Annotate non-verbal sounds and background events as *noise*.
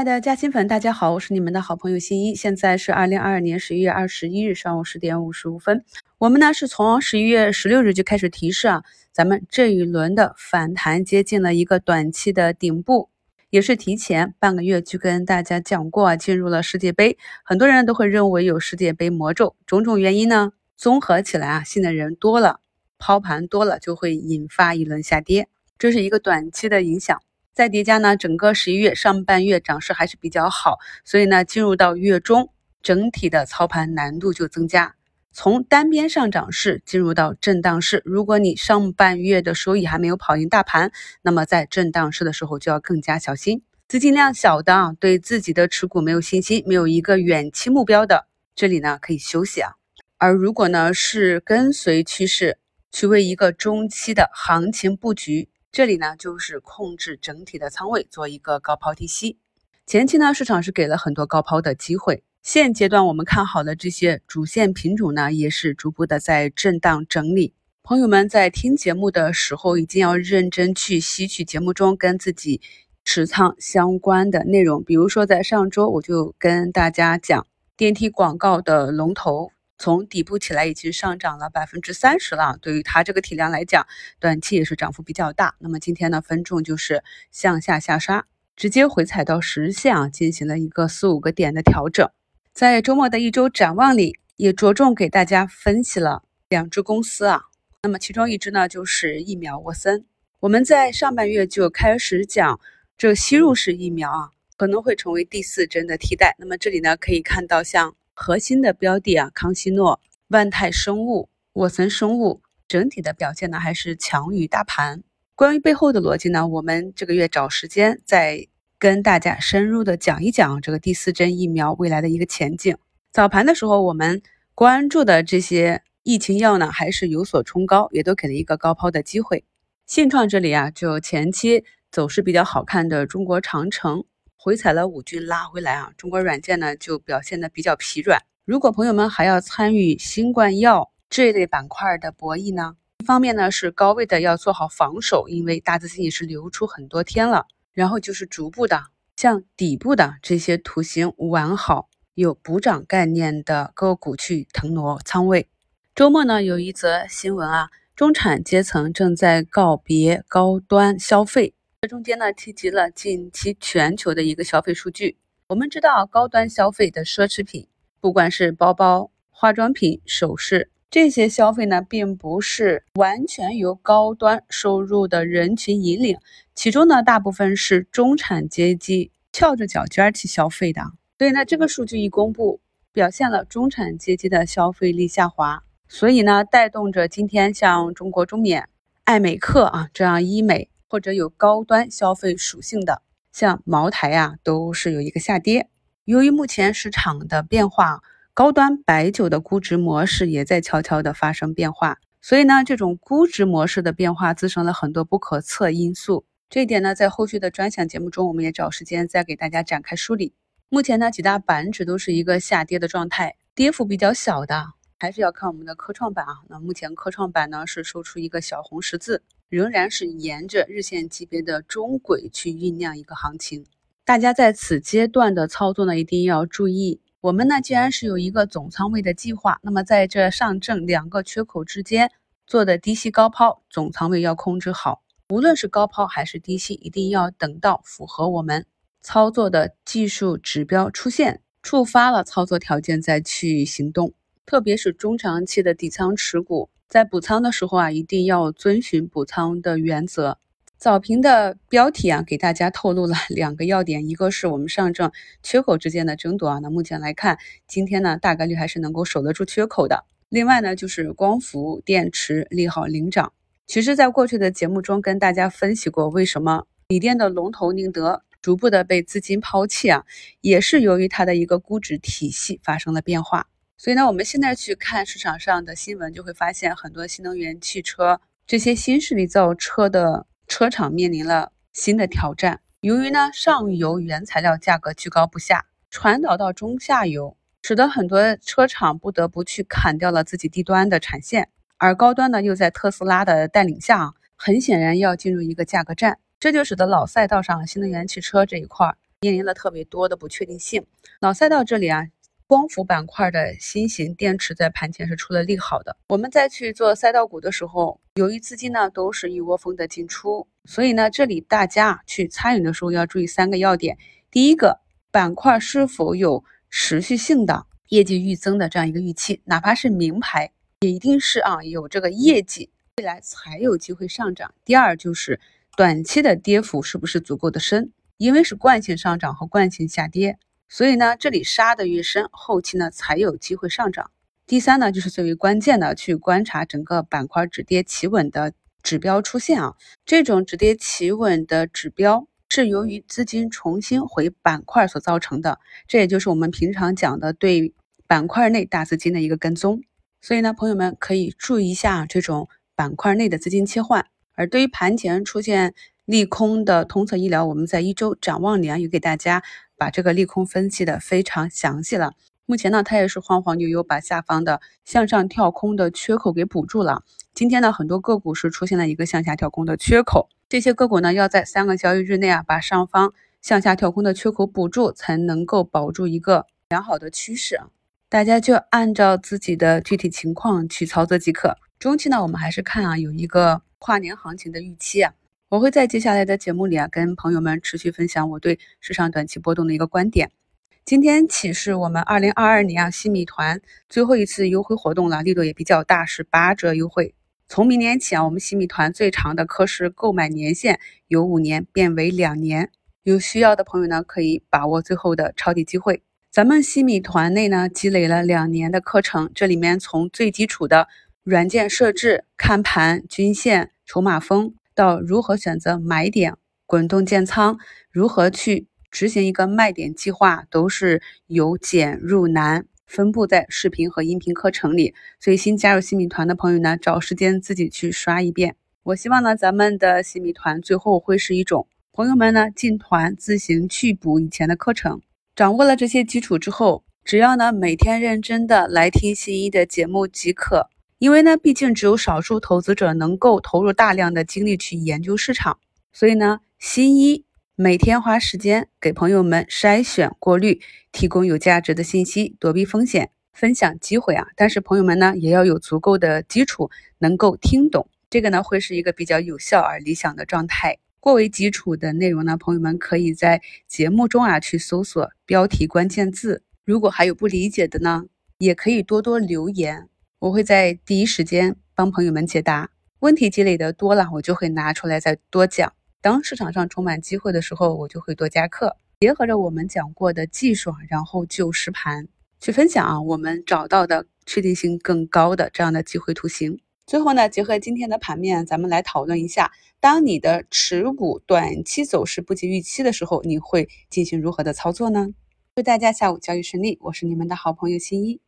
亲爱的嘉兴粉，大家好，我是你们的好朋友新一。现在是二零二二年十一月二十一日上午十点五十五分。我们呢是从十一月十六日就开始提示啊，咱们这一轮的反弹接近了一个短期的顶部，也是提前半个月就跟大家讲过啊，进入了世界杯，很多人都会认为有世界杯魔咒，种种原因呢综合起来啊，信的人多了，抛盘多了，就会引发一轮下跌，这是一个短期的影响。再叠加呢，整个十一月上半月涨势还是比较好，所以呢，进入到月中，整体的操盘难度就增加。从单边上涨势进入到震荡市，如果你上半月的收益还没有跑赢大盘，那么在震荡市的时候就要更加小心。资金量小的啊，对自己的持股没有信心，没有一个远期目标的，这里呢可以休息啊。而如果呢是跟随趋势去为一个中期的行情布局。这里呢，就是控制整体的仓位，做一个高抛低吸。前期呢，市场是给了很多高抛的机会。现阶段我们看好的这些主线品种呢，也是逐步的在震荡整理。朋友们在听节目的时候，一定要认真去吸取节目中跟自己持仓相关的内容。比如说，在上周我就跟大家讲电梯广告的龙头。从底部起来已经上涨了百分之三十了，对于它这个体量来讲，短期也是涨幅比较大。那么今天呢，分重就是向下下杀，直接回踩到十线啊，进行了一个四五个点的调整。在周末的一周展望里，也着重给大家分析了两只公司啊。那么其中一只呢，就是疫苗沃森。我们在上半月就开始讲这吸入式疫苗啊，可能会成为第四针的替代。那么这里呢，可以看到像。核心的标的啊，康希诺、万泰生物、沃森生物整体的表现呢，还是强于大盘。关于背后的逻辑呢，我们这个月找时间再跟大家深入的讲一讲这个第四针疫苗未来的一个前景。早盘的时候，我们关注的这些疫情药呢，还是有所冲高，也都给了一个高抛的机会。信创这里啊，就前期走势比较好看的中国长城。回踩了五均拉回来啊，中国软件呢就表现的比较疲软。如果朋友们还要参与新冠药这类板块的博弈呢，一方面呢是高位的要做好防守，因为大资金也是流出很多天了。然后就是逐步的向底部的这些图形完好有补涨概念的个股去腾挪仓位。周末呢有一则新闻啊，中产阶层正在告别高端消费。这中间呢，提及了近期全球的一个消费数据。我们知道，高端消费的奢侈品，不管是包包、化妆品、首饰这些消费呢，并不是完全由高端收入的人群引领，其中呢，大部分是中产阶级翘着脚尖去消费的。所以呢，这个数据一公布，表现了中产阶级的消费力下滑，所以呢，带动着今天像中国中免、爱美客啊这样医美。或者有高端消费属性的，像茅台呀，都是有一个下跌。由于目前市场的变化，高端白酒的估值模式也在悄悄的发生变化，所以呢，这种估值模式的变化滋生了很多不可测因素。这一点呢，在后续的专享节目中，我们也找时间再给大家展开梳理。目前呢，几大板指都是一个下跌的状态，跌幅比较小的。还是要看我们的科创板啊，那目前科创板呢是收出一个小红十字，仍然是沿着日线级别的中轨去酝酿一个行情。大家在此阶段的操作呢，一定要注意。我们呢，既然是有一个总仓位的计划，那么在这上证两个缺口之间做的低吸高抛，总仓位要控制好。无论是高抛还是低吸，一定要等到符合我们操作的技术指标出现，触发了操作条件再去行动。特别是中长期的底仓持股，在补仓的时候啊，一定要遵循补仓的原则。早评的标题啊，给大家透露了 *laughs* 两个要点，一个是我们上证缺口之间的争夺啊，那目前来看，今天呢大概率还是能够守得住缺口的。另外呢，就是光伏电池利好领涨。其实，在过去的节目中跟大家分析过，为什么锂电的龙头宁德逐步的被资金抛弃啊，也是由于它的一个估值体系发生了变化。所以呢，我们现在去看市场上的新闻，就会发现很多新能源汽车这些新势力造车的车厂面临了新的挑战。由于呢，上游原材料价格居高不下，传导到中下游，使得很多车厂不得不去砍掉了自己低端的产线，而高端呢，又在特斯拉的带领下，很显然要进入一个价格战，这就使得老赛道上新能源汽车这一块儿面临了特别多的不确定性。老赛道这里啊。光伏板块的新型电池在盘前是出了利好的。我们再去做赛道股的时候，由于资金呢都是一窝蜂的进出，所以呢这里大家去参与的时候要注意三个要点：第一个，板块是否有持续性的业绩预增的这样一个预期，哪怕是名牌，也一定是啊有这个业绩，未来才有机会上涨。第二就是短期的跌幅是不是足够的深，因为是惯性上涨和惯性下跌。所以呢，这里杀的越深，后期呢才有机会上涨。第三呢，就是最为关键的，去观察整个板块止跌企稳的指标出现啊。这种止跌企稳的指标是由于资金重新回板块所造成的，这也就是我们平常讲的对板块内大资金的一个跟踪。所以呢，朋友们可以注意一下这种板块内的资金切换。而对于盘前出现利空的通策医疗，我们在一周展望里啊，也给大家。把这个利空分析的非常详细了。目前呢，它也是晃晃悠悠把下方的向上跳空的缺口给补住了。今天呢，很多个股是出现了一个向下跳空的缺口，这些个股呢要在三个交易日内啊把上方向下跳空的缺口补住，才能够保住一个良好的趋势啊。大家就按照自己的具体情况去操作即可。中期呢，我们还是看啊有一个跨年行情的预期啊。我会在接下来的节目里啊，跟朋友们持续分享我对市场短期波动的一个观点。今天起是我们二零二二年啊新米团最后一次优惠活动了，力度也比较大，是八折优惠。从明年起啊，我们新米团最长的课时购买年限由五年变为两年，有需要的朋友呢可以把握最后的抄底机会。咱们新米团内呢积累了两年的课程，这里面从最基础的软件设置、看盘、均线、筹码峰。到如何选择买点、滚动建仓，如何去执行一个卖点计划，都是由简入难，分布在视频和音频课程里。所以新加入新米团的朋友呢，找时间自己去刷一遍。我希望呢，咱们的新米团最后会是一种朋友们呢进团自行去补以前的课程，掌握了这些基础之后，只要呢每天认真的来听新一的节目即可。因为呢，毕竟只有少数投资者能够投入大量的精力去研究市场，所以呢，新一每天花时间给朋友们筛选、过滤，提供有价值的信息，躲避风险，分享机会啊。但是朋友们呢，也要有足够的基础，能够听懂这个呢，会是一个比较有效而理想的状态。过为基础的内容呢，朋友们可以在节目中啊去搜索标题关键字。如果还有不理解的呢，也可以多多留言。我会在第一时间帮朋友们解答问题，积累的多了，我就会拿出来再多讲。当市场上充满机会的时候，我就会多加课，结合着我们讲过的技术，然后就实盘去分享啊，我们找到的确定性更高的这样的机会图形。最后呢，结合今天的盘面，咱们来讨论一下，当你的持股短期走势不及预期的时候，你会进行如何的操作呢？祝大家下午交易顺利，我是你们的好朋友新一。